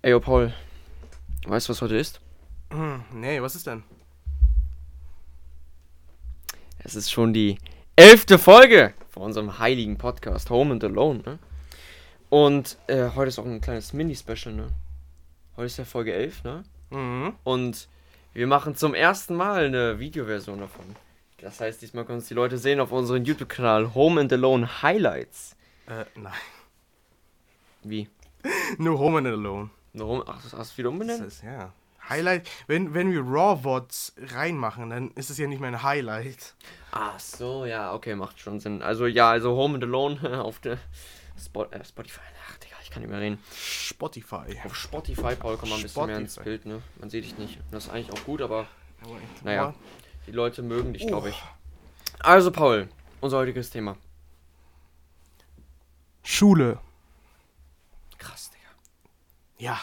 Ey, yo, Paul. Weißt du, was heute ist? Hm, nee, was ist denn? Es ist schon die elfte Folge von unserem heiligen Podcast Home and Alone, ne? Und äh, heute ist auch ein kleines Mini-Special, ne? Heute ist ja Folge 11, ne? Mhm. Und wir machen zum ersten Mal eine Videoversion davon. Das heißt, diesmal können uns die Leute sehen auf unserem YouTube-Kanal Home and Alone Highlights. Äh, nein. Wie? Nur Home and Alone. Warum? Ach, das hast du wieder Das umbenannt? ist, ja. Highlight, wenn, wenn wir Raw-Vods reinmachen, dann ist es ja nicht mehr ein Highlight. Ach so, ja, okay, macht schon Sinn. Also, ja, also Home and Alone auf der Spot, äh, Spotify. Ach, Digga, ich kann nicht mehr reden. Spotify. Auf Spotify, Paul, kommt mal ein bisschen mehr ins Spotify. Bild, ne? Man sieht dich nicht. Das ist eigentlich auch gut, aber Naja. die Leute mögen dich, glaube ich. Also, Paul, unser heutiges Thema. Schule. Krass. Ja.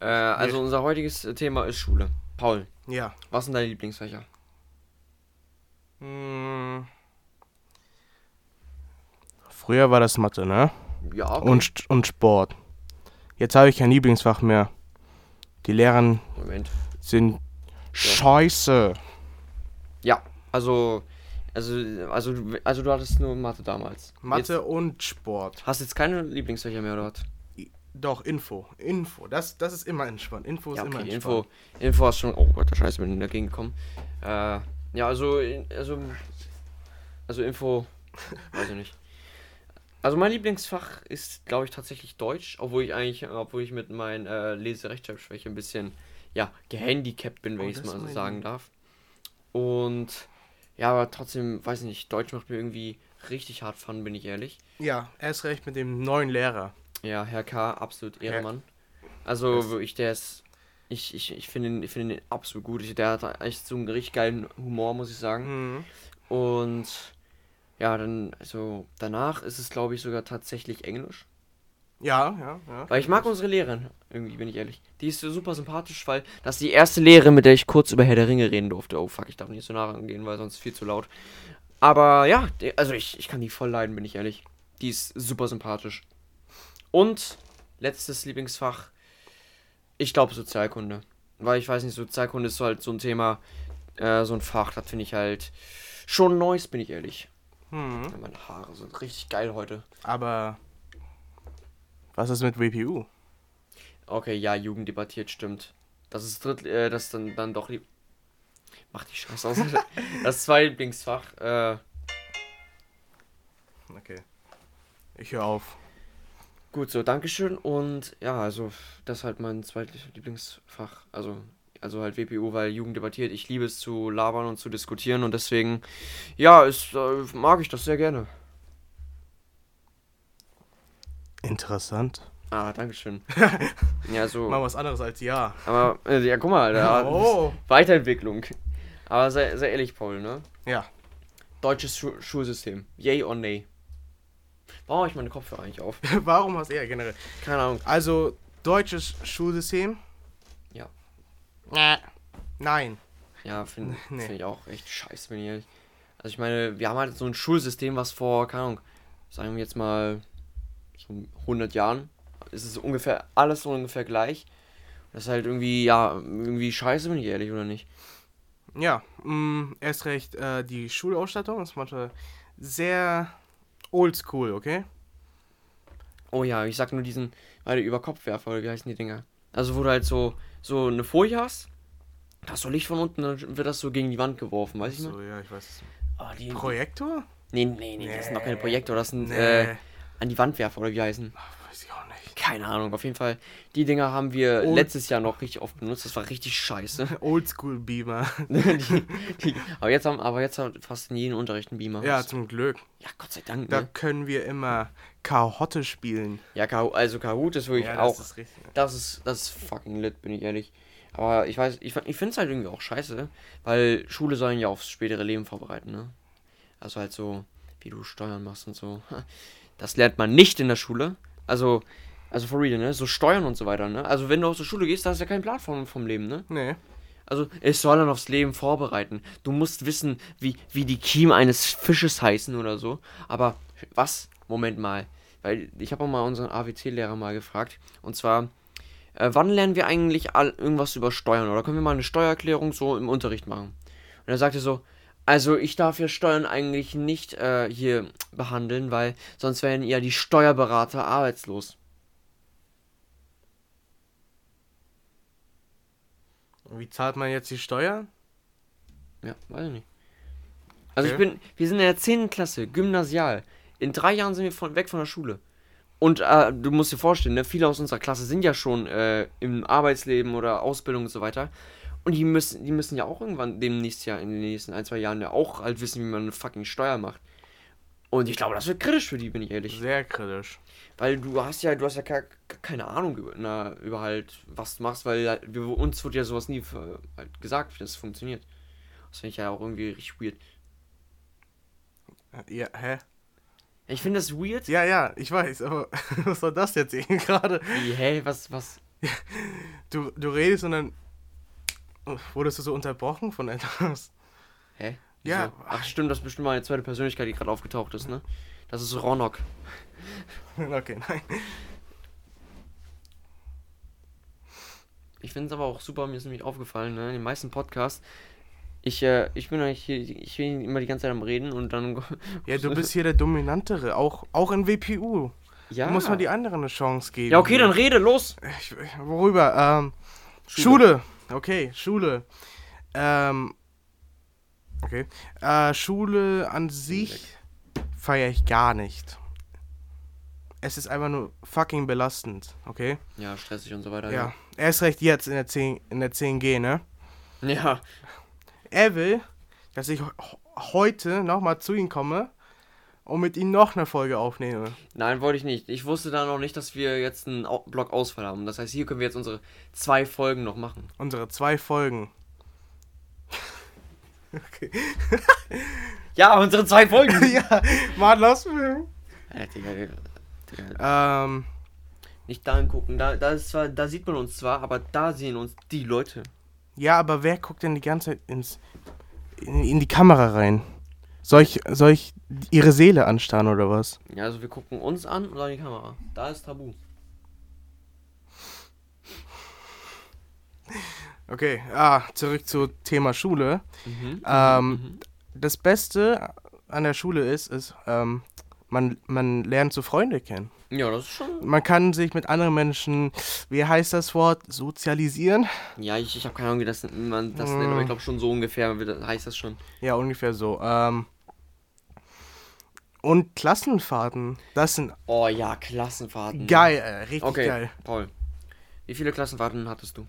Äh, also, unser heutiges Thema ist Schule. Paul, Ja. was sind deine Lieblingsfächer? Hm. Früher war das Mathe, ne? Ja, okay. Und, und Sport. Jetzt habe ich kein Lieblingsfach mehr. Die Lehrer Moment. sind scheiße. Ja, also, also, also, du- also du hattest nur Mathe damals. Mathe und Sport. Jetzt, hast jetzt keine Lieblingsfächer mehr, oder? was? Doch, Info. Info. Das, das ist immer entspannt. Info ist Ja, immer okay, entspannt. Info, Info hast schon. Oh Gott, der Scheiße, bin in dagegen gekommen. Äh, ja, also, also, also Info, weiß ich nicht. Also mein Lieblingsfach ist, glaube ich, tatsächlich Deutsch, obwohl ich eigentlich, obwohl ich mit meinen äh, Lese-Rechtschreibschwäche ein bisschen, ja, gehandicapt bin, wenn Oh, ich es mal so sagen darf. Und ja, aber trotzdem, weiß ich nicht, Deutsch macht mir irgendwie richtig hart Fun, bin ich ehrlich. Ja, erst recht mit dem neuen Lehrer. Ja, Herr K., absolut Ehrenmann. Also Das- wirklich, der ist. Ich, ich, ich finde ihn, ich finde ihn absolut gut. Ich, der hat echt so einen richtig geilen Humor, muss ich sagen. Mhm. Und ja, dann, also danach ist es, glaube ich, sogar tatsächlich Englisch. Ja, ja, ja. Weil ich mag unsere Lehrerin, irgendwie, bin ich ehrlich. Die ist so super sympathisch, weil das ist die erste Lehrerin, mit der ich kurz über Herr der Ringe reden durfte. Oh fuck, ich darf nicht so nah rangehen, weil sonst viel zu laut. Aber ja, also ich, ich kann die voll leiden, bin ich ehrlich. Die ist super sympathisch. Und letztes Lieblingsfach, ich glaube Sozialkunde. Weil ich weiß nicht, Sozialkunde ist halt so ein Thema, äh, so ein Fach, das finde ich halt schon neues, bin ich ehrlich. Mhm. Ja, meine Haare sind richtig geil heute. Aber was ist mit WPU? Okay, ja, Jugend debattiert, stimmt. Das ist dritt, äh, das dann, dann doch lieb. Mach die Scheiße aus. das zweite Lieblingsfach, äh, Okay. Ich höre auf. Gut so, Dankeschön. Und ja, also, das ist halt mein zweites Lieblingsfach. Also, also halt WPU, weil Jugend debattiert. Ich liebe es zu labern und zu diskutieren und deswegen, ja, ist, äh, mag ich das sehr gerne. Interessant. Ah, Dankeschön. ja, so. Mal was anderes als ja. Aber, äh, ja, guck mal, da Oh. Weiterentwicklung. Aber sei, sei ehrlich, Paul, ne? Ja. Deutsches Schu Schulsystem. Yay or nay? Warum habe ich meine Kopfhörer eigentlich auf? Warum hast du ja generell? Keine Ahnung. Also, deutsches Schulsystem? Ja. Äh. Nein. Ja, finde Nee. find ich auch echt scheiße, wenn ich ehrlich. Also ich meine, wir haben halt so ein Schulsystem, was vor, keine Ahnung, sagen wir jetzt mal so 100 Jahren, ist es ungefähr, alles so ungefähr gleich. Das ist halt irgendwie, ja, irgendwie scheiße, bin ich ehrlich, oder nicht? Ja, mh, erst recht, äh, die Schulausstattung ist manchmal sehr oldschool, okay? Oh ja, ich sag nur diesen, weil über Kopfwerfer, oder wie heißen die Dinger? Also wo du halt so, so eine Folie hast, da hast du Licht von unten, dann wird das so gegen die Wand geworfen, weißt du? So, ja, ich weiß. Oh, die, Projektor? nee, nee, nee, das sind doch keine Nee. Projektor, das sind Nee. äh, an die Wandwerfer, oder wie heißen? weiß ich nicht. Keine Ahnung, auf jeden Fall. Die Dinger haben wir Und- letztes Jahr noch richtig oft benutzt. Das war richtig scheiße. Oldschool Beamer. die, die, aber jetzt haben, aber jetzt hat fast in jedem Unterricht ein Beamer. ja, zum Glück. ja, Gott sei Dank. Da Ne? können wir immer Kahotte spielen. Ja, Kahoot, also Kahoot ist wirklich ja, auch. das ist richtig. Das ist, das ist fucking lit, bin ich ehrlich. Aber ich weiß, ich, ich finde es halt irgendwie auch scheiße, weil Schule sollen ja aufs spätere Leben vorbereiten, ne? Also halt so, wie du Steuern machst und so. Das lernt man nicht in der Schule. Also, also for real, ne? So Steuern und so weiter, ne? Also wenn du aus der Schule gehst, da hast du ja keinen Plan vom, vom Leben, ne? Nee. Also, es soll dann aufs Leben vorbereiten. Du musst wissen, wie, wie die Kiemen eines Fisches heißen oder so. Aber was? Moment mal. Weil ich habe auch mal unseren AWC-Lehrer mal gefragt. Und zwar, äh, wann lernen wir eigentlich all, irgendwas über Steuern? Oder können wir mal eine Steuererklärung so im Unterricht machen? Und er sagte so, also ich darf ja Steuern eigentlich nicht äh, hier behandeln, weil sonst wären ja die Steuerberater arbeitslos. Wie zahlt man jetzt die Steuern? Ja, weiß ich nicht. Also ich Okay. bin, wir sind in der 10. Klasse, Gymnasial. In drei Jahren sind wir von, weg von der Schule. Und äh, du musst dir vorstellen, ne, viele aus unserer Klasse sind ja schon äh, im Arbeitsleben oder Ausbildung und so weiter. Und die müssen, die müssen ja auch irgendwann demnächst ja in den nächsten ein, zwei Jahren ja auch halt wissen, wie man eine fucking Steuer macht. Und ich glaube, das wird kritisch für die, bin ich ehrlich. Sehr kritisch. Weil du hast ja, du hast ja gar, gar keine Ahnung über, na, über halt, was du machst, weil halt, wir, uns wird ja sowas nie äh, halt gesagt, wie das funktioniert. Das finde ich ja auch irgendwie richtig weird. Ja, hä? Ich finde das weird. Ja, ja, ich weiß, aber was soll das jetzt eben gerade? Wie, hä, was, was? Du, du redest und dann wurdest du so unterbrochen von etwas. Hä? Ja. Ach stimmt, das ist bestimmt meine zweite Persönlichkeit, die gerade aufgetaucht ist, ne? Das ist Ronok. Okay, nein. Ich finde es aber auch super, mir ist nämlich aufgefallen, ne? In den meisten Podcasts, ich, äh, ich bin eigentlich hier, ich bin immer die ganze Zeit am Reden und dann. Ja, du bist hier der Dominantere, auch, auch in WPU. Ja. Du musst mal die anderen eine Chance geben. ja, okay, dann rede, los! Ich, worüber? Ähm, Schule. Okay, Schule. Ähm, okay. Äh, Schule an sich feiere ich gar nicht. Es ist einfach nur fucking belastend, okay? Ja, stressig und so weiter. Ja. Erst recht jetzt in der 10, in der 10G, ne? Ja. Er will, dass ich heute nochmal zu ihm komme und mit ihm noch eine Folge aufnehme. Nein, wollte ich nicht. Ich wusste da noch nicht, dass wir jetzt einen Block Ausfall haben. Das heißt, hier können wir jetzt unsere zwei Folgen noch machen. Unsere zwei Folgen. okay. Ja, unsere zwei Folgen! ja, Mann, lass mich. äh, Ähm, Nicht da angucken. Da, da, ist zwar, da sieht man uns zwar, aber da sehen uns die Leute. ja, aber wer guckt denn die ganze Zeit ins, in, in die Kamera rein? Soll ich, soll ich ihre Seele anstarren oder was? Ja, also wir gucken uns an und dann die Kamera. Da ist Tabu. Okay, ah, zurück zu Thema Schule. Mhm. Ähm, mhm. Das Beste an der Schule ist, ist, ähm, man, man lernt so Freunde kennen. Ja, das ist schon. Man kann sich mit anderen Menschen, wie heißt das Wort, sozialisieren? Ja, ich, ich habe keine Ahnung, wie das man das nennt, aber ich glaube schon so ungefähr heißt das schon. Ja, ungefähr so. Ähm, und Klassenfahrten, das sind Oh ja, Klassenfahrten. geil, äh, richtig Okay, geil. Paul. Wie viele Klassenfahrten hattest du?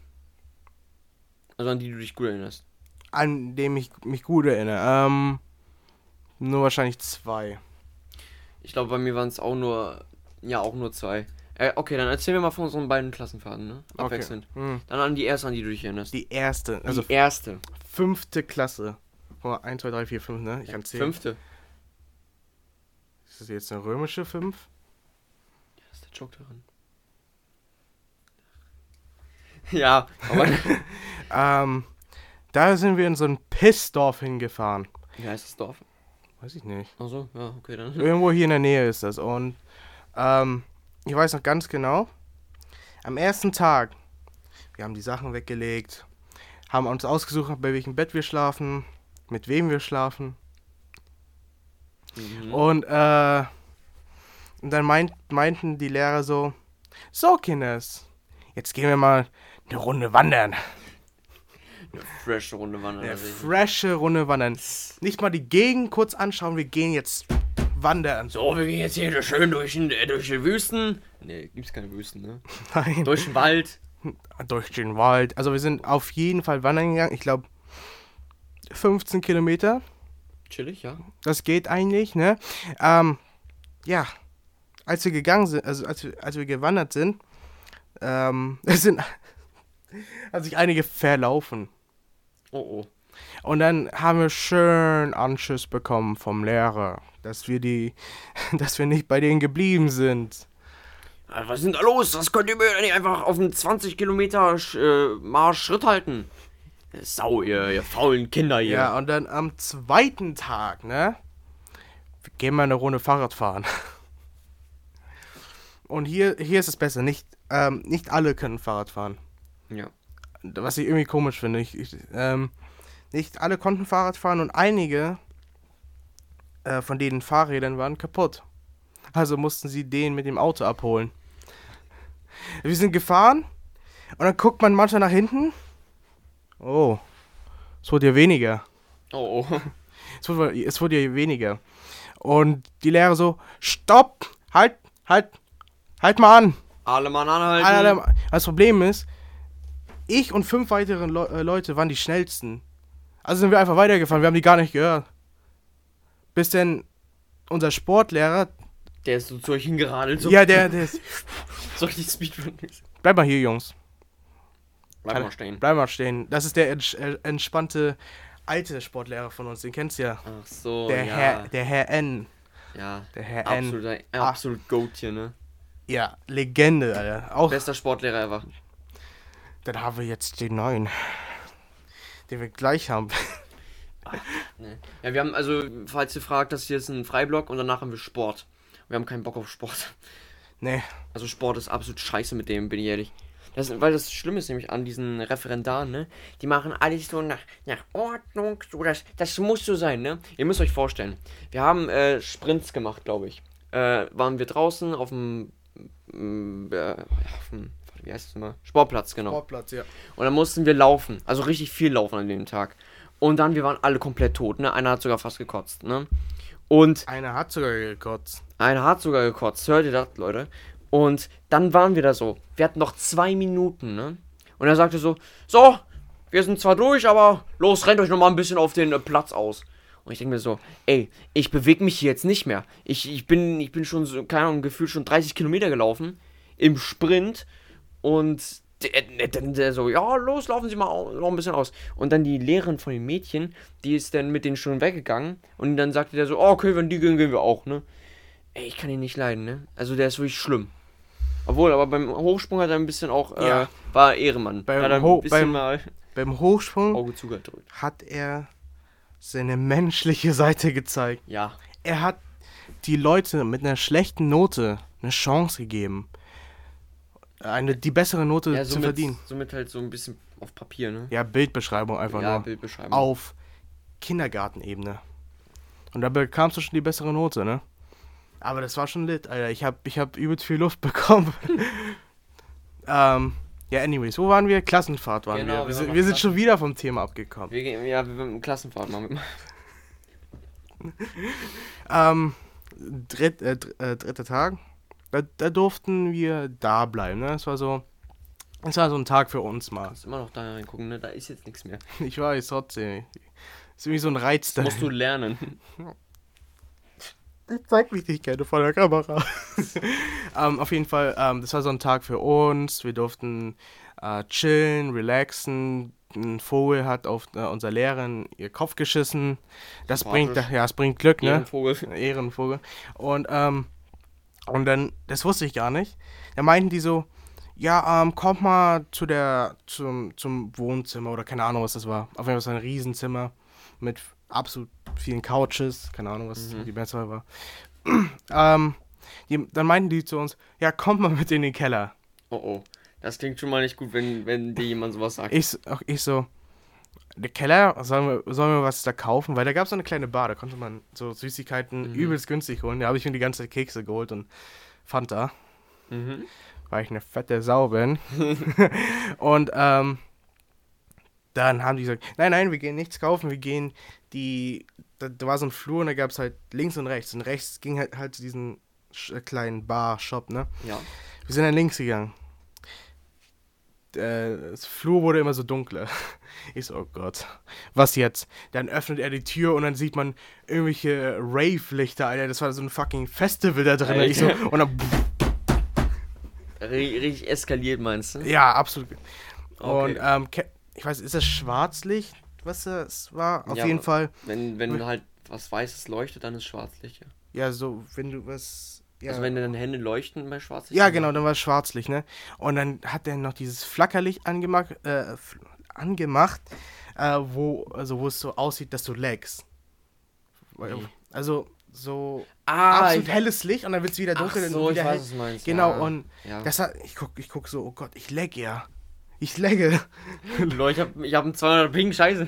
Also an die du dich gut erinnerst. An dem ich mich gut erinnere. Ähm, nur wahrscheinlich zwei. Ich glaube, bei mir waren es auch nur. Ja, auch nur zwei. Äh, okay, dann erzähl mir mal von unseren beiden Klassenfahrten, ne? Abwechselnd. Okay. Hm. Dann an die erste, an die du dich erinnerst. Die erste, also die erste. fünfte Klasse. Mal, 1, 2, 3, 4, 5, ne? Ich kann zählen. Fünfte. Ist das jetzt eine römische 5? ist der Joke darin? Ja, aber. Ähm, da sind wir in so ein Pissdorf hingefahren. Wie heißt das Dorf? Weiß ich nicht. Achso, ja, okay, dann. Irgendwo hier in der Nähe ist das. Und ähm, ich weiß noch ganz genau, am ersten Tag, wir haben die Sachen weggelegt, haben uns ausgesucht, bei welchem Bett wir schlafen, mit wem wir schlafen. Mhm. Und, äh, und dann meint, meinten die Lehrer so, so Kinders, jetzt gehen wir mal eine Runde wandern. Eine Runde wandern. Eine frische Runde wandern. Nicht mal die Gegend kurz anschauen, wir gehen jetzt wandern. So, wir gehen jetzt hier schön durch, den, äh, durch die Wüsten. Ne, gibt's keine Wüsten, ne? Nein. Durch den Wald. durch den Wald. Also wir sind auf jeden Fall wandern gegangen. Ich glaube 15 Kilometer. Chillig, ja. Das geht eigentlich, ne? Ähm, ja, als wir gegangen sind, also als wir, als wir gewandert sind, ähm, es sind, hat sich einige verlaufen. Oh, oh. Und dann haben wir schön Anschiss bekommen vom Lehrer, dass wir die, dass wir nicht bei denen geblieben sind. Äh, Was ist denn da los? Das könnt ihr mir nicht einfach auf einen 20 Kilometer äh, Marsch Schritt halten. Äh, Sau, ihr, ihr faulen Kinder hier. Ja, und dann am zweiten Tag, ne? Wir gehen mal eine Runde Fahrrad fahren. Und hier, hier ist es besser, nicht ähm, nicht alle können Fahrrad fahren. Ja. Was ich irgendwie komisch finde. Ich, ich, ähm, nicht alle konnten Fahrrad fahren und einige äh, von denen Fahrrädern waren kaputt. Also mussten sie den mit dem Auto abholen. Wir sind gefahren und dann guckt man manchmal nach hinten. Oh, es wurde ja weniger. Oh, oh. Es wurde, es wurde ja weniger. Und die Lehrer so, stopp, halt, halt, halt mal an. Alle Mann anhalten. Alle, das Problem ist, ich und fünf weitere Le äh, Leute waren die schnellsten. Also sind wir einfach weitergefahren, wir haben die gar nicht gehört. Bis denn unser Sportlehrer, Der ist so zu euch hingeradelt. So, ja, der, der ist, So richtig Speedrun. bleib mal hier, Jungs. Bleib mal stehen. Bleib mal stehen. Das ist der ents äh, entspannte alte Sportlehrer von uns, den kennst du ja. Ach so, Der ja. Herr, der Herr N. ja. Der Herr N. Absolut, ein Ah. absolut Goat hier, ne? Ja, Legende, Alter. Auch, Bester Sportlehrer ever. Dann haben wir jetzt den neuen, den wir gleich haben. Ne. Ja, wir haben, also, falls ihr fragt, das hier ist ein Freiblock und danach haben wir Sport. Wir haben keinen Bock auf Sport. nee, Also Sport ist absolut scheiße mit dem, bin ich ehrlich. Das, weil das Schlimme ist nämlich an diesen Referendaren, ne? Die machen alles so nach, nach Ordnung, so das, das muss so sein, ne? Ihr müsst euch vorstellen, wir haben äh, Sprints gemacht, glaube ich. Äh, waren wir draußen auf dem, mm, äh, auf dem, wie heißt es immer? Sportplatz, genau. Sportplatz, ja. Und dann mussten wir laufen, also richtig viel laufen an dem Tag. Und dann, wir waren alle komplett tot, ne? Einer hat sogar fast gekotzt, ne? Und Einer hat sogar gekotzt. einer hat sogar gekotzt, hört ihr das, Leute? Und dann waren wir da so. Wir hatten noch zwei Minuten, ne? Und er sagte so, so, wir sind zwar durch, aber los, rennt euch noch mal ein bisschen auf den äh, Platz aus. Und ich denke mir so, ey, ich bewege mich hier jetzt nicht mehr. Ich, ich, bin, ich bin schon, so, keine Ahnung, gefühlt schon 30 Kilometer gelaufen im Sprint. Und der, der, der, der so, ja, los, laufen Sie mal noch ein bisschen aus. Und dann die Lehrerin von den Mädchen, die ist dann mit denen schon weggegangen. Und dann sagte der so, oh, okay, wenn die gehen, gehen wir auch, ne? Ey, ich kann ihn nicht leiden, ne? Also der ist wirklich schlimm. Obwohl, aber beim Hochsprung hat er ein bisschen auch, äh, Ja. war Ehrenmann. Beim Ho- beim- Beim Hochsprung hat er seine menschliche Seite gezeigt. Ja. Er hat die Leute mit einer schlechten Note eine Chance gegeben, eine, die bessere Note ja zu somit, verdienen. somit halt so ein bisschen auf Papier, ne? Ja, Bildbeschreibung einfach ja, nur. Bildbeschreibung. Auf Kindergartenebene. Und da bekamst du schon die bessere Note, ne? Aber das war schon lit, Alter. Ich hab, ich hab übelst viel Luft bekommen. ähm, ja, anyways, wo waren wir? Klassenfahrt waren Genau, wir. wir Wir, sind, wir sind schon wieder vom Thema abgekommen. Wir gehen, ja, wir eine Klassenfahrt machen. Ähm, dritt, äh, äh, dritter Tag. Da, da durften wir da bleiben, ne? Das war so. Das war so ein Tag für uns mal. Musst immer noch da reingucken, ne? Da ist jetzt nichts mehr. Ich weiß, trotzdem. Ist irgendwie so ein Reiz da. Musst du lernen. Zeig mich nicht gerne vor der Kamera. ähm, auf jeden Fall, ähm, das war so ein Tag für uns. Wir durften äh, chillen, relaxen. Ein Vogel hat auf äh, unser Lehrerin ihr Kopf geschissen. Das bringt, ja, das bringt Glück, ne? Ehrenvogel. Ehrenvogel. Und, ähm, und dann, das wusste ich gar nicht. Da meinten die so, ja, ähm, kommt mal zu der, zum, zum Wohnzimmer oder keine Ahnung, was das war. Auf jeden Fall so ein Riesenzimmer mit absolut vielen Couches. Keine Ahnung, was Mhm. die Mehrzahl war. ähm, die, dann meinten die zu uns, ja, kommt mal mit in den Keller. Oh oh. Das klingt schon mal nicht gut, wenn, wenn dir jemand sowas sagt. Ich, auch ich so, der Keller, sollen wir, sollen wir was da kaufen? Weil da gab es so eine kleine Bar, da konnte man so Süßigkeiten Mhm. übelst günstig holen. Da habe ich mir die ganze Zeit Kekse geholt und Fanta, Mhm. weil ich eine fette Sau bin. und ähm, dann haben die gesagt, nein, nein, wir gehen nichts kaufen, wir gehen die, da, da war so ein Flur und da gab es halt links und rechts. Und rechts ging halt, halt zu diesem kleinen Bar-Shop, ne? Ja. Wir sind dann links gegangen. Äh, Das Flur wurde immer so dunkler. Ich so, oh Gott, was jetzt? Dann öffnet er die Tür und dann sieht man irgendwelche Rave-Lichter, Alter. Das war so ein fucking Festival da drin. Ich so, und dann, Ri- Richtig eskaliert, meinst du? ja, absolut. Okay. Und, ähm, ich weiß, ist das Schwarzlicht, was das war? Auf Ja, jeden Fall, Wenn, wenn halt was Weißes leuchtet, dann ist Schwarzlicht, ja. ja, so, wenn du was. Ja, Also wenn deine Hände leuchten bei Schwarzlicht. Ja, genau, dann war es Schwarzlicht, ne? Und dann hat er noch dieses Flackerlicht angemacht, äh, angemacht äh, wo, also wo es so aussieht, dass du lagst. Also, so Ah, absolut ich, helles Licht und dann wird es wieder ach dunkel und so, ich wieder weiß, hell. was du meinst. Genau, ja. und ja. das hat, ich guck, ich guck so, oh Gott, ich lag ja. Ich lagge. Lol, ich hab, ich hab einen 200 Ping, scheiße.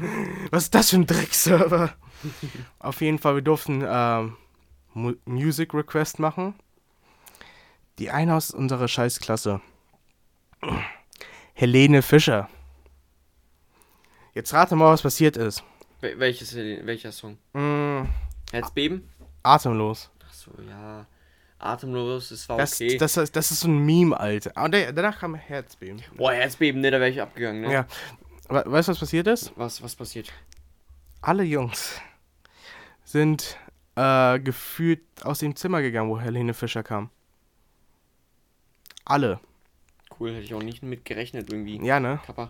Was ist das für ein Dreckserver? Auf jeden Fall, wir durften ähm, Mu Music Request machen. Die eine aus unserer Scheißklasse. Helene Fischer. Jetzt rate mal, was passiert ist. Wel- Welches, welcher Song? Mm, Herzbeben? atemlos. Ach so, ja. Atemlos, das war Das, okay. das, ist- das ist so ein Meme, Alter. Und danach kam Herzbeben. Boah, Herzbeben, ne, da wäre ich abgegangen, ne? Ja. We weißt du, was passiert ist? Was, was passiert? Alle Jungs sind äh, gefühlt aus dem Zimmer gegangen, wo Helene Fischer kam. Alle. Cool, hätte ich auch nicht mit gerechnet irgendwie. Ja, ne? Kappa.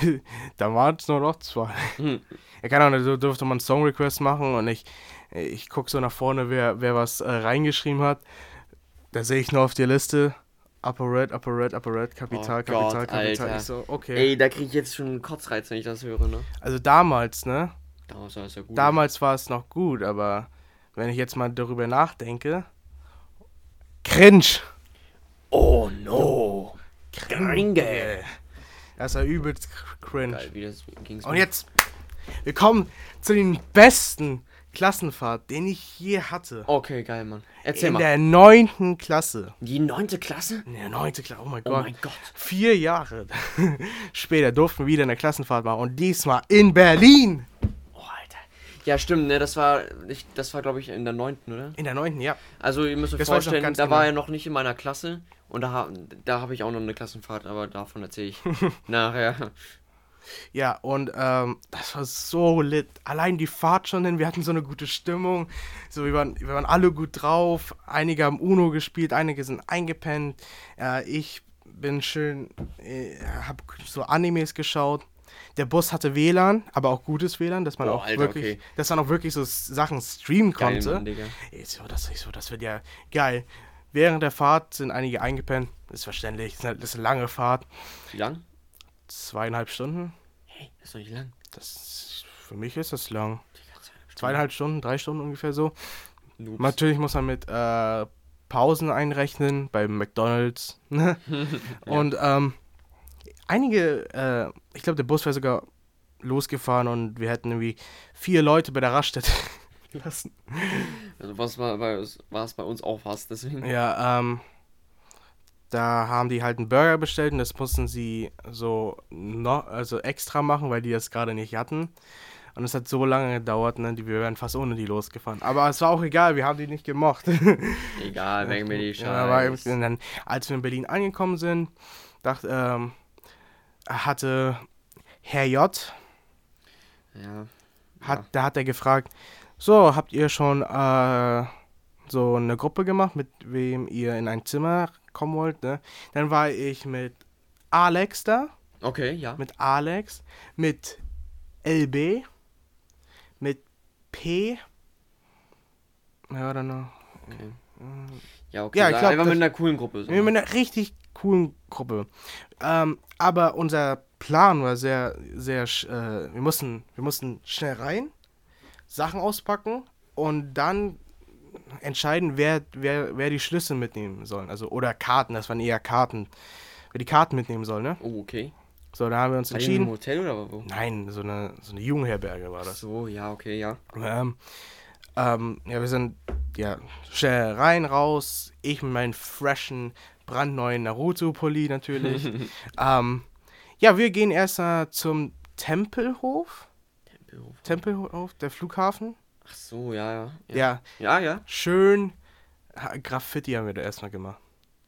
Da waren es nur noch zwei. Hm. Ja, keine Ahnung, da durfte man einen Song Request machen und ich, ich gucke so nach vorne, wer, wer was äh, reingeschrieben hat. Da sehe ich nur auf der Liste Upper Red, Upper Red, Upper Red, Kapital, Oh Kapital, Gott, Kapital. Alter. Ich so, okay. Ey, da krieg ich jetzt schon einen Kotzreiz, wenn ich das höre, ne? Also damals, ne? Damals war das ja gut. Damals war es noch gut, aber wenn ich jetzt mal darüber nachdenke. Cringe! Oh no. Gringe. Das war übelst cringe. Geil, Und jetzt, wir kommen zu den besten Klassenfahrt, den ich je hatte. Okay, geil, Mann. Erzähl In mal. der neunten Klasse. Die neunte Klasse? In der neunten Klasse, oh mein Oh Gott. mein Gott. Vier Jahre später durften wir wieder eine Klassenfahrt machen und diesmal in Berlin. Ja, stimmt, ne? Das war, ich, das war glaube ich, in der neunten, oder? In der neunten, ja. Also, ihr müsst euch Das vorstellen, da genau. war er noch nicht in meiner Klasse. Und da, da habe ich auch noch eine Klassenfahrt, aber davon erzähle ich nachher. Ja, und ähm, das war so lit. Allein die Fahrt schon hin, wir hatten so eine gute Stimmung. So, wir waren, wir waren alle gut drauf. Einige haben Uno gespielt, einige sind eingepennt. Äh, ich bin schön, äh, hab so Animes geschaut. Der Bus hatte WLAN, aber auch gutes WLAN, dass man Oh, auch Alter, wirklich, okay. dass man auch wirklich so Sachen streamen Geil, konnte. Mann, Digga. Ey, so, das, so, das wird ja geil. Während der Fahrt sind einige eingepennt. Ist verständlich, das ist eine, das ist eine lange Fahrt. Wie lang? Zweieinhalb Stunden. Hey, das ist doch nicht lang. Das, für mich ist das lang. Zweieinhalb Stunden, drei Stunden ungefähr so. Noobs. Natürlich muss man mit äh, Pausen einrechnen bei McDonalds. Und ähm, einige, äh, ich glaube, der Bus wäre sogar losgefahren und wir hätten irgendwie vier Leute bei der Raststätte lassen. Also, was war, bei, war es bei uns auch fast, deswegen. Ja, ähm, da haben die halt einen Burger bestellt und das mussten sie so noch, also extra machen, weil die das gerade nicht hatten. Und es hat so lange gedauert, ne? wir wären fast ohne die losgefahren. Aber es war auch egal, wir haben die nicht gemocht. Egal, weg mir die Scheiße. Ja, als wir in Berlin angekommen sind, dachte, ähm, hatte Herr J, ja. hat, Ja. da hat er gefragt, so, habt ihr schon äh, so eine Gruppe gemacht, mit wem ihr in ein Zimmer kommen wollt? Ne? Dann war ich mit Alex da, Okay, ja. mit Alex, mit LB, mit P, ja, oder noch? Okay. Ja, okay. Ja, ich glaub, einfach mit einer coolen Gruppe. So. Mit einer richtig coolen Gruppe. Ähm, aber unser Plan war sehr, sehr, äh, wir mussten, wir mussten schnell rein, Sachen auspacken und dann entscheiden, wer, wer, wer die Schlüssel mitnehmen soll. Also, oder Karten, das waren eher Karten. Wer die Karten mitnehmen soll, ne? Oh, okay. So, da haben wir uns War die im entschieden. Hotel oder wo? Nein, so eine, so eine Jugendherberge war das. so, ja, okay, ja. Ähm, ähm, ja, wir sind ja schnell rein, raus. Ich mit meinem freshen, brandneuen Naruto-Pulli natürlich. ähm, ja, wir gehen erst mal zum Tempelhof. Tempelhof. Tempelhof, der Flughafen. Ach so, ja, ja. Ja, Ja, ja. schön. Graffiti haben wir da erstmal gemacht.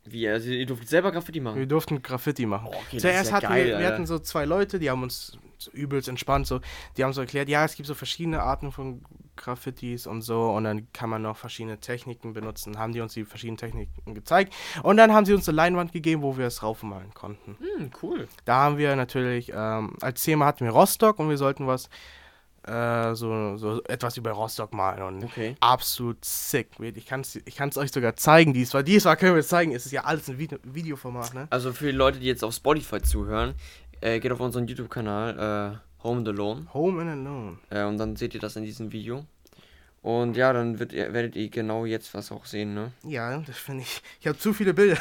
Wie, also ihr durftet selber Graffiti Wir machen? durften Graffiti machen. Oh, okay, Zuerst ja hatten geil, wir, wir hatten so zwei Leute, die haben uns so übelst entspannt so, die haben so erklärt, ja, es gibt so verschiedene Arten von Graffitis und so und dann kann man noch verschiedene Techniken benutzen. Haben die uns die verschiedenen Techniken gezeigt und dann haben sie uns eine Leinwand gegeben, wo wir es raufmalen konnten. Hm, cool. Da haben wir natürlich, ähm, als Thema hatten wir Rostock und wir sollten was, äh, so, so etwas über Rostock malen und Okay. absolut sick. Ich kann es ich kann's euch sogar zeigen, diesmal. Diesmal können wir es zeigen, es ist ja alles ein Video Videoformat, ne? Also für die Leute, die jetzt auf Spotify zuhören, äh, geht auf unseren YouTube-Kanal äh, Home and Alone Home and Alone. äh, und dann seht ihr das in diesem Video. Und ja, dann wird, werdet ihr genau jetzt was auch sehen, ne? Ja, das finde ich. Ich habe zu viele Bilder.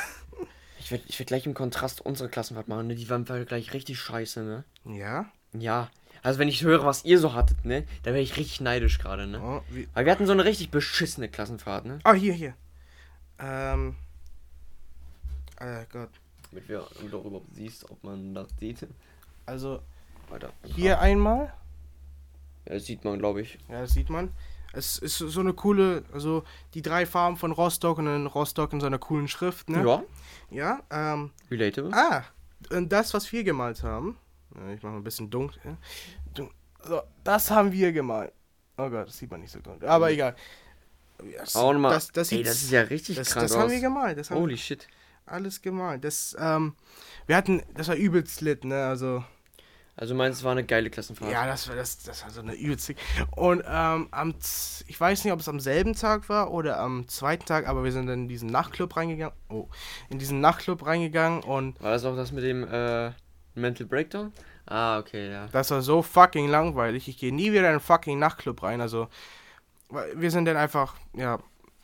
Ich werde ich werd gleich im Kontrast unsere Klassenfahrt machen, ne? Die waren gleich richtig scheiße, ne? Ja. Ja. Also wenn ich höre, was ihr so hattet, ne? Da wäre ich richtig neidisch gerade, ne? Oh, Weil wir hatten so eine richtig beschissene Klassenfahrt, ne? ah, hier, hier. Ähm. Äh, Gott. Damit wir überhaupt siehst, ob man das sieht. Also, Weiter. hier einmal. Ja, das sieht man, glaube ich. Ja, das sieht man. Es ist so eine coole, also die drei Farben von Rostock und dann Rostock in so einer coolen Schrift, ne? Ja. Ja, ähm. Relatable. Ah, und das, was wir gemalt haben. Ich mache mal ein bisschen dunkel. So, das haben wir gemalt. Oh Gott, das sieht man nicht so gut. Aber egal. Das, Auch nochmal. das, das, Ey, das ist ja richtig das, krank das haben wir gemalt. Haben Holy shit. Alles gemalt. Das, ähm, wir hatten, das war übelst lit, ne? Also, Also meinst, es war eine geile Klassenfahrt? ja, das war, das, das war so eine übelst. Und, ähm, am, ich weiß nicht, ob es am selben Tag war oder am zweiten Tag, aber wir sind dann in diesen Nachtclub reingegangen. Oh, in diesen Nachtclub reingegangen und War das auch das mit dem äh, Mental Breakdown? Ah, okay, ja. Das war so fucking langweilig. Ich gehe nie wieder in einen fucking Nachtclub rein. Also, wir sind dann einfach, ja,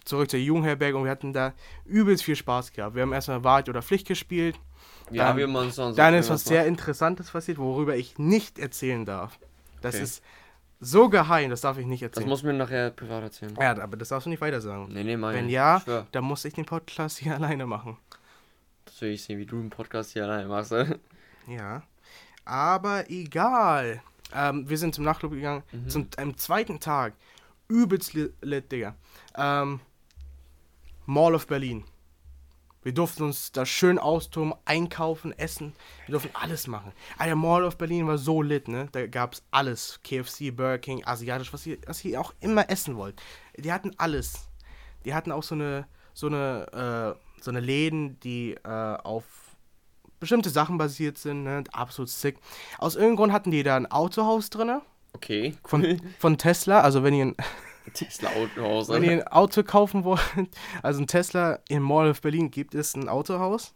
zurück zur Jugendherberge und wir hatten da übelst viel Spaß gehabt. Wir haben erstmal Wahrheit oder Pflicht gespielt. Ja, Dann- wir uns sonst Dann ist was sehr Interessantes passiert, worüber ich nicht erzählen darf. Das Okay. ist so geheim, das darf ich nicht Das erzählen. muss mir nachher privat erzählen. ja, aber das darfst du nicht weiter sagen. Nee, nee, mein. Wenn ja, schwör. dann muss ich den Podcast hier alleine machen. Das will ich sehen, wie du einen Podcast hier alleine machst. Ja. Aber egal. Ähm, wir sind zum Nachtclub gegangen. Mhm. Zum, am zweiten Tag. Übelst li- lit, Digga. Ähm, Mall of Berlin. Wir durften uns da schön austoben, einkaufen, essen. Wir durften alles machen. Alter, Mall of Berlin war so lit, ne? Da gab's alles. KFC, Burger King, asiatisch, was ihr, was ihr auch immer essen wollt. Die hatten alles. Die hatten auch so eine, so eine, äh, so eine Läden, die äh, auf bestimmte Sachen basiert sind, ne? Absolut sick. Aus irgendeinem Grund hatten die da ein Autohaus drinne Okay, von, von Tesla. Also wenn ihr, ein, Tesla Autohaus. wenn ihr ein Auto kaufen wollt, also ein Tesla in Mall of Berlin gibt es ein Autohaus.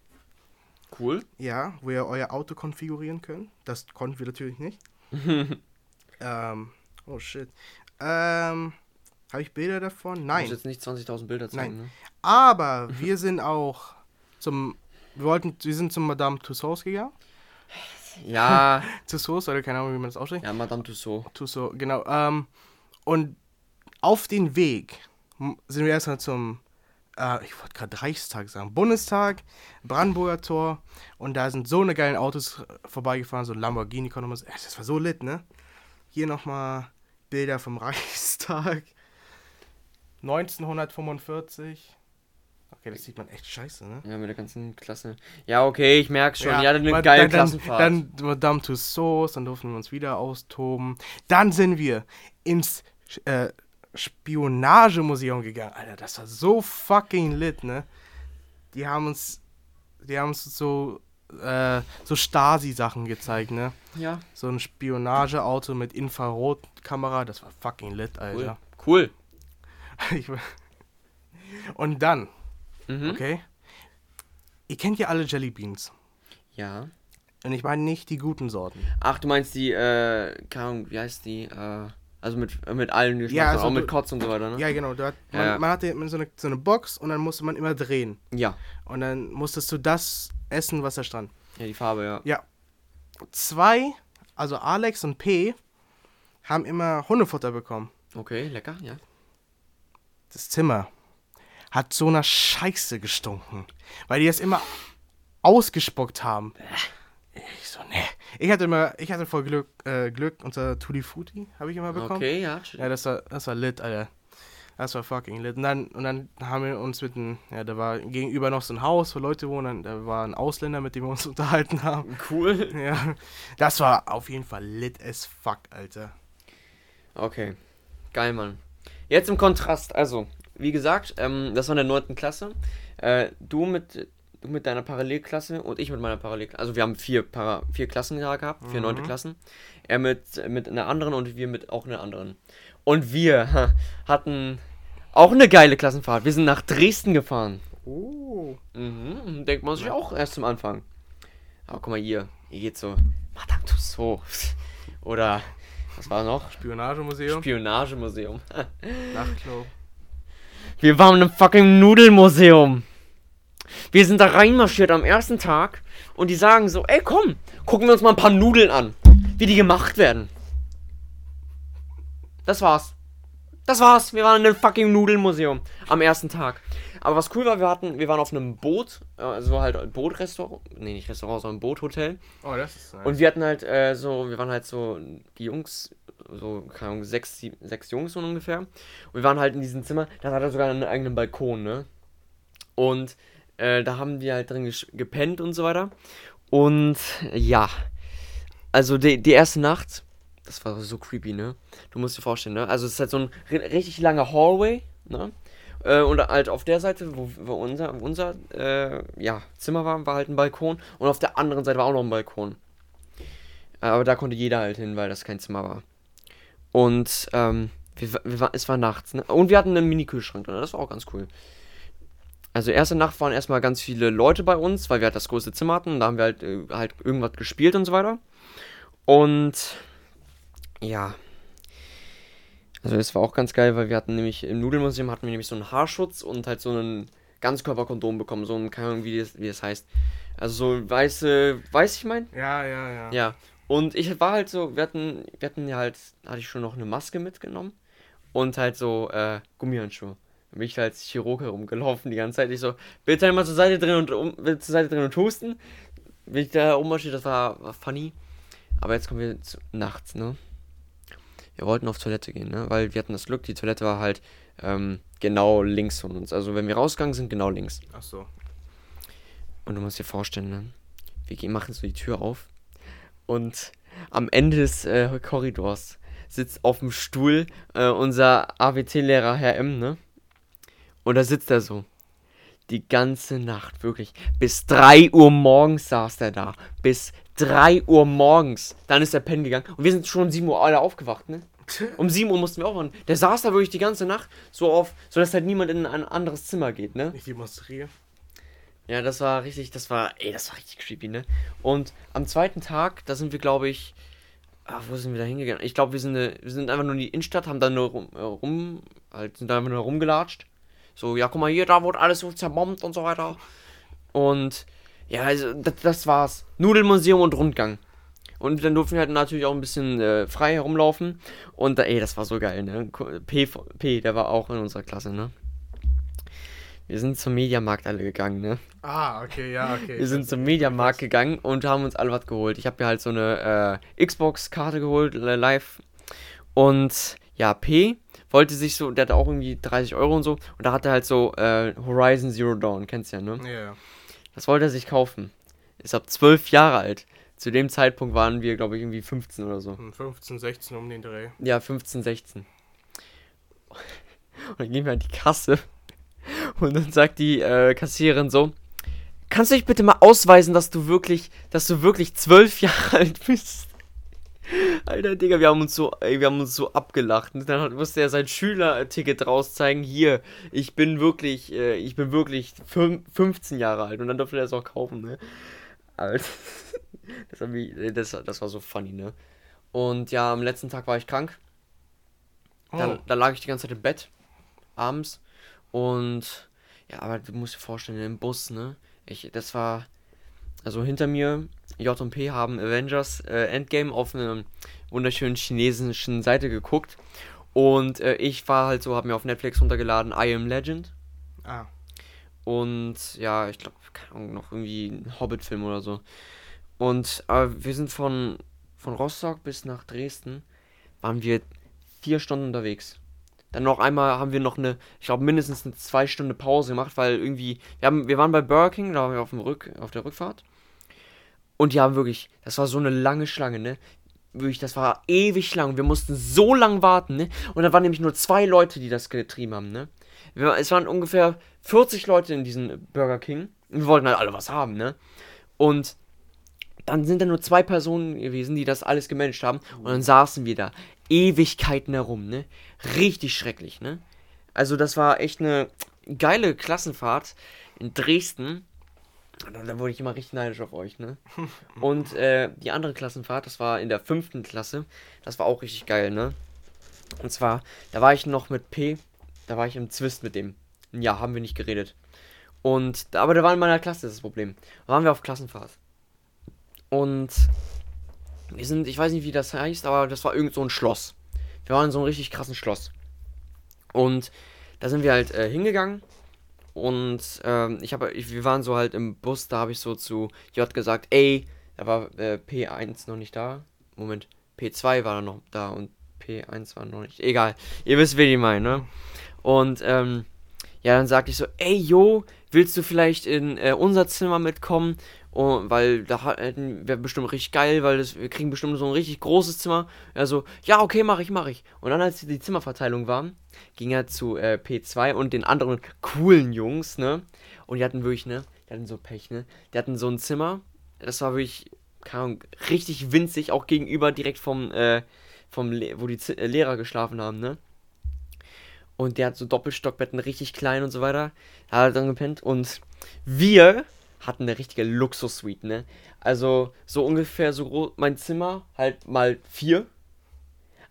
Cool. Ja, wo ihr euer Auto konfigurieren könnt. Das konnten wir natürlich nicht. ähm, oh shit. Ähm, habe ich Bilder davon? Ich Nein. jetzt nicht 20.000 Bilder zeigen, ne? Aber wir sind auch zum, wir wollten, wir sind zum Madame Tussauds gegangen. Ja, Tussauds, oder keine Ahnung, wie man das ausspricht. ja, Madame Tussauds. Tussauds, genau. Ähm, und auf den Weg sind wir erstmal zum, äh, ich wollte gerade Reichstag sagen, Bundestag, Brandenburger Tor. Und da sind so eine geilen Autos äh, vorbeigefahren, so ein Lamborghini konnte man, das war so lit, ne? Hier nochmal Bilder vom Reichstag. 1945. Okay, das sieht man echt scheiße, ne? Ja, mit der ganzen Klasse. Ja, okay, ich merk's schon. Ja, eine aber geile dann, Klassenfahrt. Dann, dann Madame Tussauds, dann durften wir uns wieder austoben. Dann sind wir ins äh, Spionagemuseum gegangen. Alter, das war so fucking lit, ne? Die haben uns, die haben uns so, äh, so Stasi-Sachen gezeigt, ne? ja, So ein Spionageauto mit Infrarotkamera, das war fucking lit, cool. Alter. Cool. Ich, und dann, Mhm. okay? Ihr kennt ja alle Jelly Beans. Ja. Und ich meine nicht die guten Sorten. Ach, du meinst die, äh, wie heißt die? Äh, also mit, mit allen Geschmack, Ja, also auch mit du- Kotz und so weiter, ne? Ja, genau. Hat, man, Ja. man hatte so eine, so eine Box und dann musste man immer drehen. Ja. Und dann musstest du das essen, was da stand. Ja, die Farbe, ja. Ja. Zwei, also Alex und P, haben immer Hundefutter bekommen. Okay, lecker, ja. Das Zimmer hat so nach Scheiße gestunken. Weil die das immer ausgespuckt haben. Ich so, ne. Ich hatte immer, ich hatte voll Glück, äh, Glück, unser Tutti Frutti habe ich immer bekommen. Okay, ja. Ja, das war, das war lit, Alter. Das war fucking lit. Und dann, und dann haben wir uns mit einem, ja, da war gegenüber noch so ein Haus, wo Leute wohnen. Da war ein Ausländer, mit dem wir uns unterhalten haben. Cool. Ja, das war auf jeden Fall lit as fuck, Alter. Okay. Geil, Mann. Jetzt im Kontrast, also, wie gesagt, ähm, das war in der 9. Klasse. Äh, du mit du mit deiner Parallelklasse und ich mit meiner Parallelklasse. Also wir haben vier, Para vier Klassen gehabt, vier neunte Klassen. Er mit, mit einer anderen und wir mit auch einer anderen. Und wir ha, hatten auch eine geile Klassenfahrt. Wir sind nach Dresden gefahren. Oh. Mhm, denkt man sich auch erst zum Anfang. Aber guck mal hier, hier geht's so, Madame Tussauds. Oder Was war noch? Spionagemuseum. Spionagemuseum. Nachtclub. Wir waren im fucking Nudelmuseum. Wir sind da reinmarschiert am ersten Tag und die sagen so, ey komm, gucken wir uns mal ein paar Nudeln an, wie die gemacht werden. Das war's. Das war's. Wir waren in einem fucking Nudelmuseum am ersten Tag. Aber was cool war, wir hatten, wir waren auf einem Boot, äh, also halt ein Bootrestaurant, nee, nicht Restaurant, sondern ein Boothotel. Oh, das ist nice. Und wir hatten halt äh, so, wir waren halt so, die Jungs, so, keine Ahnung, sechs, sieben, sechs Jungs so ungefähr. Und wir waren halt in diesem Zimmer, da hat er sogar einen eigenen Balkon, ne? Und äh, da haben wir halt drin gepennt und so weiter. Und ja, also die, die erste Nacht, das war so creepy, ne? Du musst dir vorstellen, ne? Also es ist halt so ein ri- richtig langer Hallway, ne? Äh, und halt auf der Seite, wo, unser, unser äh, ja, Zimmer war, war halt ein Balkon. Und auf der anderen Seite war auch noch ein Balkon. Äh, Aber da konnte jeder halt hin, weil das kein Zimmer war. Und ähm, wir, wir, es war nachts, ne? Und wir hatten einen Mini-Kühlschrank drin, das war auch ganz cool. Also erste Nacht waren erstmal ganz viele Leute bei uns, weil wir halt das größte Zimmer hatten. Da haben wir halt, äh, halt irgendwas gespielt und so weiter. Und ja. Also es war auch ganz geil, weil wir hatten nämlich im Nudelmuseum hatten wir nämlich so einen Haarschutz und halt so einen Ganzkörperkondom bekommen. So ein, keine Ahnung, wie das, wie das heißt. Also so weiße, weiß ich mein? ja, ja, ja. Ja. Und ich war halt so, wir hatten, wir hatten ja halt, hatte ich schon noch eine Maske mitgenommen und halt so äh, Gummihandschuhe. Dann bin ich da als Chirurg herumgelaufen die ganze Zeit. Ich so, bitte einmal zur Seite drehen und um, zur Seite drehen und husten. Bin ich da ummarschiert, das war, war funny. Aber jetzt kommen wir zu, nachts, ne? Wir wollten auf Toilette gehen, ne? Weil wir hatten das Glück, die Toilette war halt ähm, genau links von uns. Also wenn wir rausgegangen sind, genau links. Ach so. Und du musst dir vorstellen, ne? Wir machen so die Tür auf. Und am Ende des äh, Korridors sitzt auf dem Stuhl äh, unser AWT-Lehrer Herr M, ne? Und da sitzt er so. Die ganze Nacht, wirklich. Bis 3 Uhr morgens saß der da. Bis 3 Uhr morgens. Dann ist er pennen gegangen. Und wir sind schon um 7 Uhr alle aufgewacht, ne? Um 7 Uhr mussten wir aufwachen. Der saß da wirklich die ganze Nacht so auf, so dass halt niemand in ein anderes Zimmer geht, ne? Ich demonstriere. Ja, das war richtig, das war, ey, das war richtig creepy, ne? Und am zweiten Tag, da sind wir, glaube ich, ah, wo sind wir da hingegangen? Ich glaube, wir sind, äh, wir sind einfach nur in die Innenstadt, haben dann nur rum, äh, rum halt, sind da einfach nur rumgelatscht. So, ja, guck mal hier, da wurde alles so zerbombt und so weiter. Und, ja, also, das, das war's. Nudelmuseum und Rundgang. Und dann durften wir halt natürlich auch ein bisschen äh, frei herumlaufen. Und, ey, das war so geil, ne? P, P, der war auch in unserer Klasse, ne? Wir sind zum Mediamarkt alle gegangen, ne? Ah, okay, ja, okay. Wir sind zum Mediamarkt gegangen und haben uns alle was geholt. Ich habe mir halt so eine äh, Xbox-Karte geholt, live. Und ja, P wollte sich so, der hatte auch irgendwie 30 Euro und so. Und da hatte er halt so äh, Horizon Zero Dawn, kennst du ja, ne? Ja, ja. Das wollte er sich kaufen. Ist ab 12 Jahre alt. Zu dem Zeitpunkt waren wir, glaube ich, irgendwie 15 oder so. Hm, 15, 16 um den Dreh. Ja, 15, 16. Und dann gehen wir an die Kasse. Und dann sagt die äh, Kassiererin so: Kannst du dich bitte mal ausweisen, dass du wirklich, dass du wirklich zwölf Jahre alt bist? Alter Digga, wir haben uns so, ey, wir haben uns so abgelacht. Und dann musste er sein Schülerticket rauszeigen. Hier, ich bin wirklich, äh, ich bin wirklich fün- 15 Jahre alt. Und dann durfte er es auch kaufen, ne? Alter. Das, mich, das, das war so funny, ne? Und ja, am letzten Tag war ich krank. Oh, Da, da lag ich die ganze Zeit im Bett, abends. Und ja, aber du musst dir vorstellen, im Bus, ne? Ich, das war. Also hinter mir, J und P haben Avengers äh, Endgame auf einer wunderschönen chinesischen Seite geguckt. Und äh, ich war halt so, habe mir auf Netflix runtergeladen I Am Legend. ah. Und ja, ich glaube, keine Ahnung, noch irgendwie ein Hobbit-Film oder so. Und äh, wir sind von, von Rostock bis nach Dresden, waren wir vier Stunden unterwegs. Dann noch einmal haben wir noch eine, ich glaube, mindestens eine zwei Stunde Pause gemacht, weil irgendwie, wir, haben, wir waren bei Burger King, da waren wir auf, dem Rück, auf der Rückfahrt. Und haben wirklich, das war so eine lange Schlange, ne? Wirklich, das war ewig lang. Wir mussten so lang warten, ne? Und da waren nämlich nur zwei Leute, die das getrieben haben, ne? Es waren ungefähr 40 Leute in diesem Burger King. Wir wollten halt alle was haben, ne? Und dann sind da nur zwei Personen gewesen, die das alles gemanagt haben. Und dann saßen wir da Ewigkeiten herum, ne? Richtig schrecklich, ne? Also das war echt eine geile Klassenfahrt in Dresden. Da, da wurde ich immer richtig neidisch auf euch, ne? Und äh, die andere Klassenfahrt, das war in der fünften Klasse. Das war auch richtig geil, ne? Und zwar, da war ich noch mit P, da war ich im Zwist mit dem. Ja, haben wir nicht geredet. Und, aber der war in meiner Klasse, das ist das Problem. Da waren wir auf Klassenfahrt. Und wir sind, ich weiß nicht, wie das heißt, aber das war irgend so ein Schloss. Wir waren in so einem richtig krassen Schloss. Und da sind wir halt äh, hingegangen. Und ähm, ich habe, wir waren so halt im Bus, da habe ich so zu J gesagt, ey, da war äh, P1 noch nicht da. Moment, P2 war noch da und P1 war noch nicht. Egal, ihr wisst, wen ich meine, ne? Und ähm, ja, dann sagte ich so, ey, yo, willst du vielleicht in äh, unser Zimmer mitkommen? Oh, weil da hätten wäre bestimmt richtig geil, weil das, wir kriegen bestimmt so ein richtig großes Zimmer. Also, ja, okay, mach ich, mach ich. Und dann, als die Zimmerverteilung war, ging er zu äh, P2 und den anderen coolen Jungs, ne? Und die hatten wirklich, ne? Die hatten so Pech, ne? Die hatten so ein Zimmer, das war wirklich, keine Ahnung, richtig winzig, auch gegenüber direkt vom, äh, vom wo die Z äh, Lehrer geschlafen haben, ne? Und der hat so Doppelstockbetten, richtig klein und so weiter. Da hat er dann gepennt. Und wir hatten eine richtige Luxus-Suite, ne? Also so ungefähr so groß, mein Zimmer halt mal vier.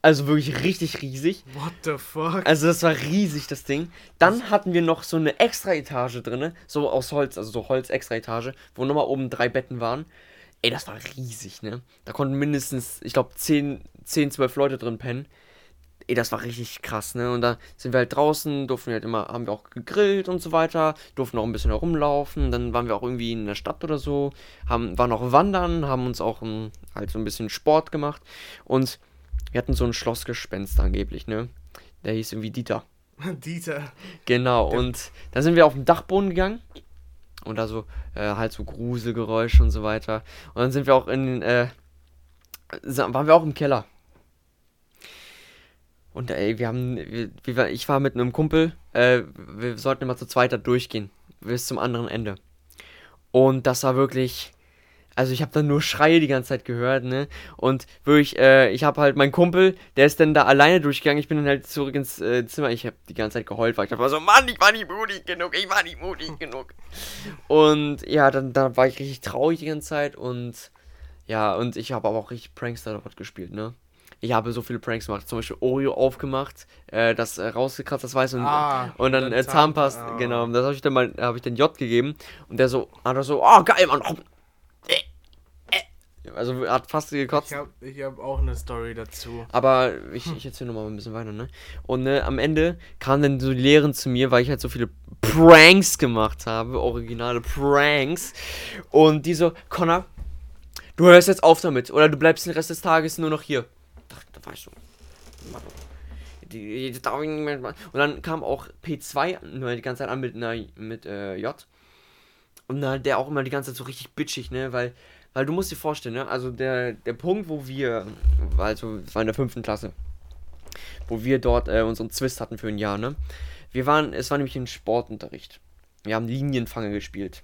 Also wirklich richtig riesig. What the fuck? Also das war riesig, das Ding. Dann hatten wir noch so eine Extra-Etage drin, so aus Holz, also so Holz-Extra-Etage, wo nochmal oben drei Betten waren. Ey, das war riesig, ne? Da konnten mindestens, ich glaube, 10, 10, 12 Leute drin pennen ey, das war richtig krass, ne? Und da sind wir halt draußen, durften wir halt immer, haben wir auch gegrillt und so weiter, durften auch ein bisschen herumlaufen, dann waren wir auch irgendwie in der Stadt oder so, haben, waren auch wandern, haben uns auch um, halt so ein bisschen Sport gemacht und wir hatten so ein Schlossgespenst angeblich, ne? Der hieß irgendwie Dieter. Dieter. Genau, Der und dann sind wir auf den Dachboden gegangen und da so äh, halt so Gruselgeräusche und so weiter. Und dann sind wir auch in, äh, waren wir auch im Keller. Und ey, wir haben, wir, ich war mit einem Kumpel, äh, wir sollten immer zu zweit da durchgehen, bis zum anderen Ende. Und das war wirklich, also ich habe dann nur Schreie die ganze Zeit gehört, ne? Und wirklich, äh, ich habe halt meinen Kumpel, der ist dann da alleine durchgegangen. Ich bin dann halt zurück ins äh, Zimmer. Ich habe die ganze Zeit geheult, weil ich dachte so, Mann, ich war nicht mutig genug, ich war nicht mutig genug. Und ja, dann, dann war ich richtig traurig die ganze Zeit und ja, und ich habe aber auch richtig Prankster dort gespielt, ne? Ich habe so viele Pranks gemacht. Zum Beispiel Oreo aufgemacht, äh, das äh, rausgekratzt, das weiß und, ah, und dann äh, Zahnpasta, oh. genau. Das habe ich dann mal, habe ich den J gegeben und der so, hat er so, oh geil, Mann. Also hat fast gekotzt. Ich habe ich hab auch eine Story dazu. Aber ich, ich erzähle nochmal ein bisschen weiter, ne? Und ne, am Ende kamen dann so die Lehren zu mir, weil ich halt so viele Pranks gemacht habe, originale Pranks. Und die so, Connor, du hörst jetzt auf damit oder du bleibst den Rest des Tages nur noch hier war ich so. Die, die, und dann kam auch P2 nur die ganze Zeit an mit, einer, mit äh, J. Und dann der auch immer die ganze Zeit so richtig bitchig, ne? Weil, weil du musst dir vorstellen, ne? Also der, der Punkt, wo wir, also es war in der fünften Klasse, wo wir dort äh, unseren Zwist hatten für ein Jahr, ne? Wir waren, es war nämlich ein Sportunterricht. Wir haben Linienfange gespielt.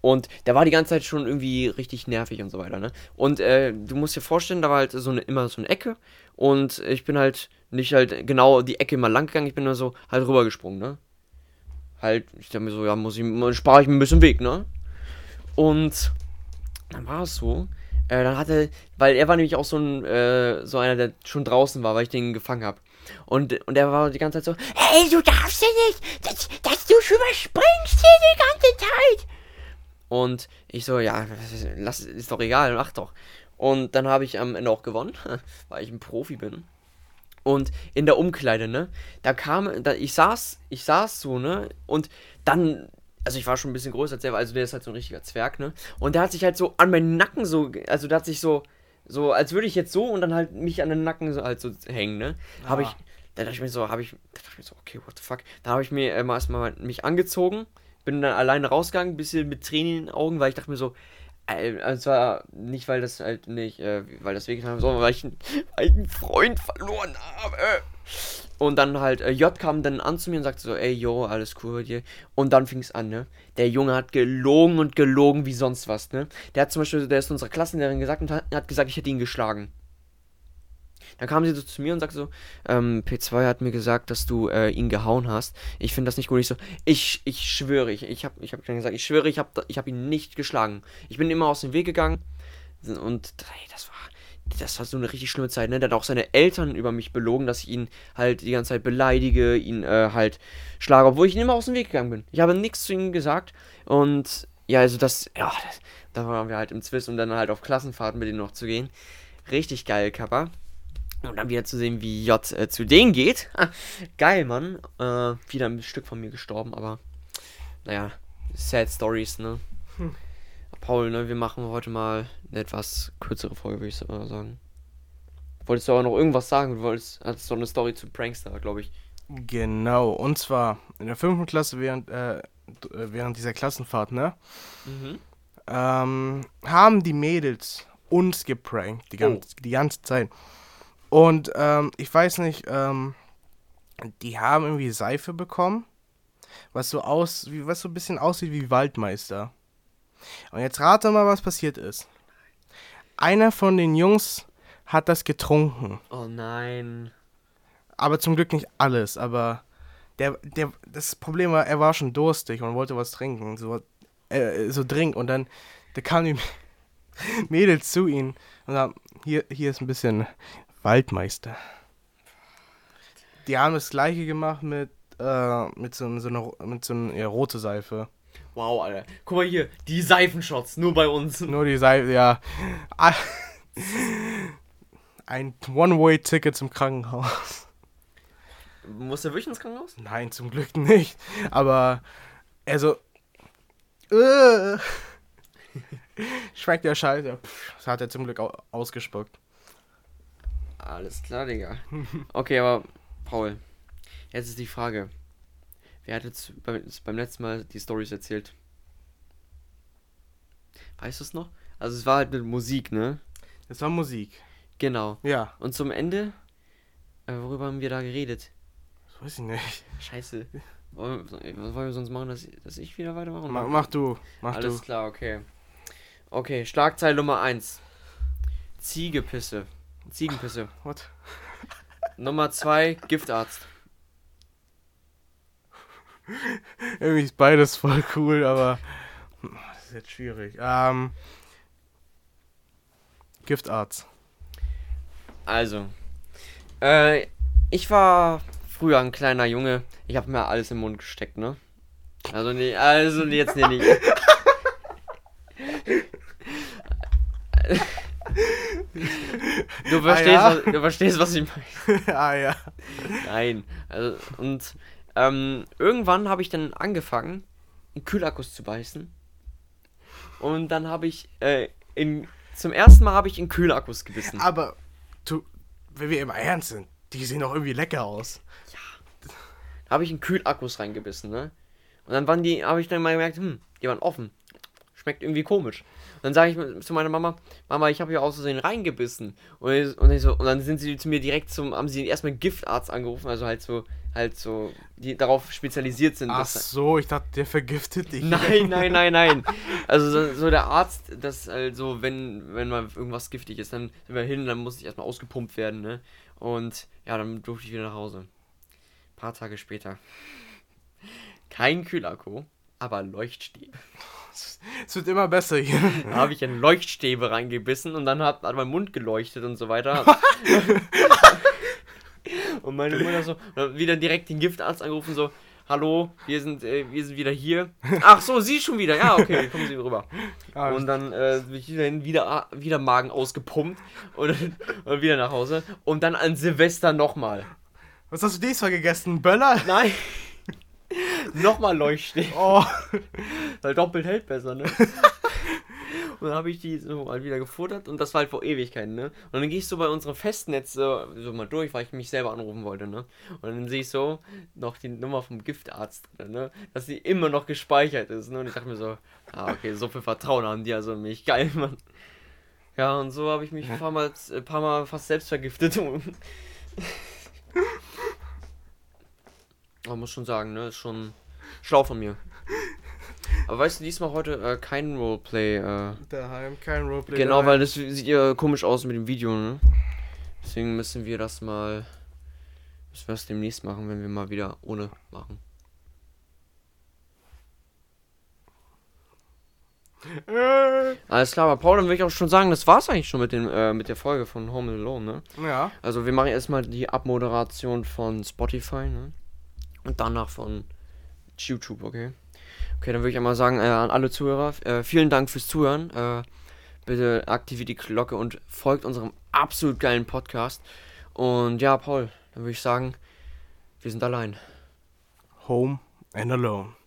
Und der war die ganze Zeit schon irgendwie richtig nervig und so weiter, ne? Und äh, du musst dir vorstellen, da war halt so eine, immer so eine Ecke. Und ich bin halt nicht halt genau die Ecke immer lang gegangen, ich bin nur so halt rübergesprungen, ne? Halt, ich dachte mir so, ja, muss ich, spare ich mir ein bisschen Weg, ne? Und dann war es so. Äh, dann hatte, weil er war nämlich auch so ein, äh, so einer, der schon draußen war, weil ich den gefangen habe. Und, und er war die ganze Zeit so, hey, du darfst ja nicht, dass, dass du überspringst hier die ganze Zeit. Und ich so, ja, lass, ist doch egal, mach doch. Und dann habe ich am Ende auch gewonnen, weil ich ein Profi bin. Und in der Umkleide, ne, da kam, da, ich saß, ich saß so, ne, und dann, also ich war schon ein bisschen größer als er, also der ist halt so ein richtiger Zwerg, ne, und der hat sich halt so an meinen Nacken so, also der hat sich so, so, als würde ich jetzt so und dann halt mich an den Nacken so halt so hängen, ne, ah. habe ich, da dachte ich mir so, habe ich, da dachte ich mir so, okay, what the fuck, da habe ich mir äh, erstmal mich angezogen, bin dann alleine rausgegangen, bisschen mit Tränen in den Augen, weil ich dachte mir so, äh, zwar nicht, weil das halt nicht, äh, weil das wehgetan hat, sondern weil ich, einen, einen Freund verloren habe. Und dann halt, äh, J kam dann an zu mir und sagte so, ey, yo, alles cool bei dir. Und dann fing es an, ne? Der Junge hat gelogen und gelogen wie sonst was, ne? Der hat zum Beispiel, der ist unserer Klassenlehrerin gesagt und hat gesagt, ich hätte ihn geschlagen. Dann kam sie so zu mir und sagte so, ähm, P2 hat mir gesagt, dass du äh, ihn gehauen hast. Ich finde das nicht gut. Ich so, ich, ich schwöre, ich, ich habe ich hab gesagt, ich schwöre, ich habe ich hab ihn nicht geschlagen. Ich bin immer aus dem Weg gegangen und ey, das war das war so eine richtig schlimme Zeit, ne? Der hat auch seine Eltern über mich belogen, dass ich ihn halt die ganze Zeit beleidige, ihn äh, halt schlage, obwohl ich ihn immer aus dem Weg gegangen bin. Ich habe nichts zu ihm gesagt und ja, also das, ja, das, da waren wir halt im Zwist und dann halt auf Klassenfahrten mit ihm noch zu gehen. Richtig geil, Kappa. Und dann wieder zu sehen, wie J äh, zu denen geht. geil, Mann. Äh, wieder ein Stück von mir gestorben, aber naja, sad Stories, ne? Hm. Paul, ne, wir machen heute mal eine etwas kürzere Folge, würde ich sagen. Wolltest du aber noch irgendwas sagen? Du wolltest, hattest doch eine Story zu Prankster, glaube ich. Genau, und zwar in der fünften Klasse während, äh, während dieser Klassenfahrt, ne? Mhm. Ähm, haben die Mädels uns geprankt, die, ganze, oh. die ganze Zeit. Und ähm, ich weiß nicht, ähm, die haben irgendwie Seife bekommen, was so aus, wie, was so ein bisschen aussieht wie Waldmeister. Und jetzt rate mal, was passiert ist. Einer von den Jungs hat das getrunken. Oh nein. Aber zum Glück nicht alles, aber der, der, das Problem war, er war schon durstig und wollte was trinken. So, äh, so dringend. Und dann, da kamen die Mädels zu ihm und sagen, hier, hier ist ein bisschen Waldmeister. Die haben das gleiche gemacht mit, äh, mit so, so einer mit so einer ja, rote Seife. Wow, Alter. Guck mal hier, die Seifenshots, nur bei uns. Nur die Seife, ja. Ein One-Way-Ticket zum Krankenhaus. Muss er wirklich ins Krankenhaus? Nein, zum Glück nicht. Aber, also. Äh, schmeckt der Scheiße. Das hat er zum Glück ausgespuckt. Alles klar, Digga. Okay, aber, Paul, jetzt ist die Frage. Wer hat jetzt beim, beim letzten Mal die Stories erzählt? Weißt du es noch? Also es war halt mit Musik, ne? Es war Musik. Genau. Ja. Und zum Ende, äh, worüber haben wir da geredet? Das weiß ich nicht. Scheiße. Was wollen wir sonst machen, dass, dass ich wieder weitermache? Mach, mach du. Mach Alles du. klar, okay. Okay, Schlagzeile Nummer 1. Ziegepisse. Ziegenpisse. What? Nummer 2, Giftarzt. Irgendwie ist beides voll cool, aber das ist jetzt schwierig. Ähm, Giftarzt. Also, äh, ich war früher ein kleiner Junge. Ich habe mir alles im Mund gesteckt, ne? Also, nee, also jetzt nee, nicht. Du verstehst, ah, ja? was, du verstehst, was ich meine. ah ja. Nein. Also, und ähm, irgendwann habe ich dann angefangen, in Kühlakkus zu beißen. Und dann habe ich äh, in, zum ersten Mal habe ich in Kühlakkus gebissen. Aber du, wenn wir immer ernst sind, die sehen doch irgendwie lecker aus. Ja. Habe ich in Kühlakkus reingebissen, ne? Und dann waren die, habe ich dann mal gemerkt, hm, die waren offen. Schmeckt irgendwie komisch dann sage ich zu meiner Mama, Mama, ich habe hier aus Versehen reingebissen. Und, ich, und, ich so, und dann sind sie zu mir direkt zum, haben sie erstmal Giftarzt angerufen, also halt so, halt so, die darauf spezialisiert sind. Ach so, ich dachte, der vergiftet dich. Nein, nein, nein, nein. Also so, so der Arzt, das also, wenn, wenn mal irgendwas giftig ist, dann sind wir hin, dann muss ich erstmal ausgepumpt werden, ne? Und ja, dann durfte ich wieder nach Hause. Ein paar Tage später. Kein Kühlakku, aber Leuchtstäbe. Es wird immer besser hier. Da habe ich in Leuchtstäbe reingebissen und dann hat, hat mein Mund geleuchtet und so weiter. und meine Mutter so, wieder direkt den Giftarzt angerufen, so, hallo, wir sind, äh, wir sind wieder hier. Ach so, Sie schon wieder. Ja, okay, kommen Sie rüber. Ah, und dann äh, bin ich wieder, wieder Magen ausgepumpt und, und wieder nach Hause. Und dann an Silvester nochmal. Was hast du diesmal gegessen? Böller? Nein. Nochmal Leuchtstäbe. Oh. Weil doppelt hält besser, ne? Und dann habe ich die so mal wieder gefuttert und das war halt vor Ewigkeiten, ne? Und dann gehe ich so bei unserem Festnetz so, so, mal durch, weil ich mich selber anrufen wollte, ne? Und dann sehe ich so noch die Nummer vom Giftarzt drin, ne? Dass sie immer noch gespeichert ist, ne? Und ich dachte mir so, ah, okay, so viel Vertrauen haben die also in mich. Geil, Mann. Ja, und so habe ich mich ein paar Mal, ein paar Mal fast selbst vergiftet. Man muss schon sagen, ne? Ist schon schlau von mir. Aber weißt du, diesmal heute äh, kein Roleplay. Äh, Daheim, kein Roleplay. Genau, daheim. weil das sieht ja komisch aus mit dem Video, ne? Deswegen müssen wir das mal. Müssen wir das demnächst machen, wenn wir mal wieder ohne machen. Alles klar, aber Paul, dann würde ich auch schon sagen, das war's eigentlich schon mit, dem, äh, mit der Folge von Home Alone, ne? Ja. Also wir machen erstmal die Abmoderation von Spotify, ne? Und danach von YouTube, okay? Okay, dann würde ich einmal sagen, äh, an alle Zuhörer, äh, vielen Dank fürs Zuhören. Äh, bitte aktiviert die Glocke und folgt unserem absolut geilen Podcast. Und ja, Paul, dann würde ich sagen, wir sind allein. Home and alone.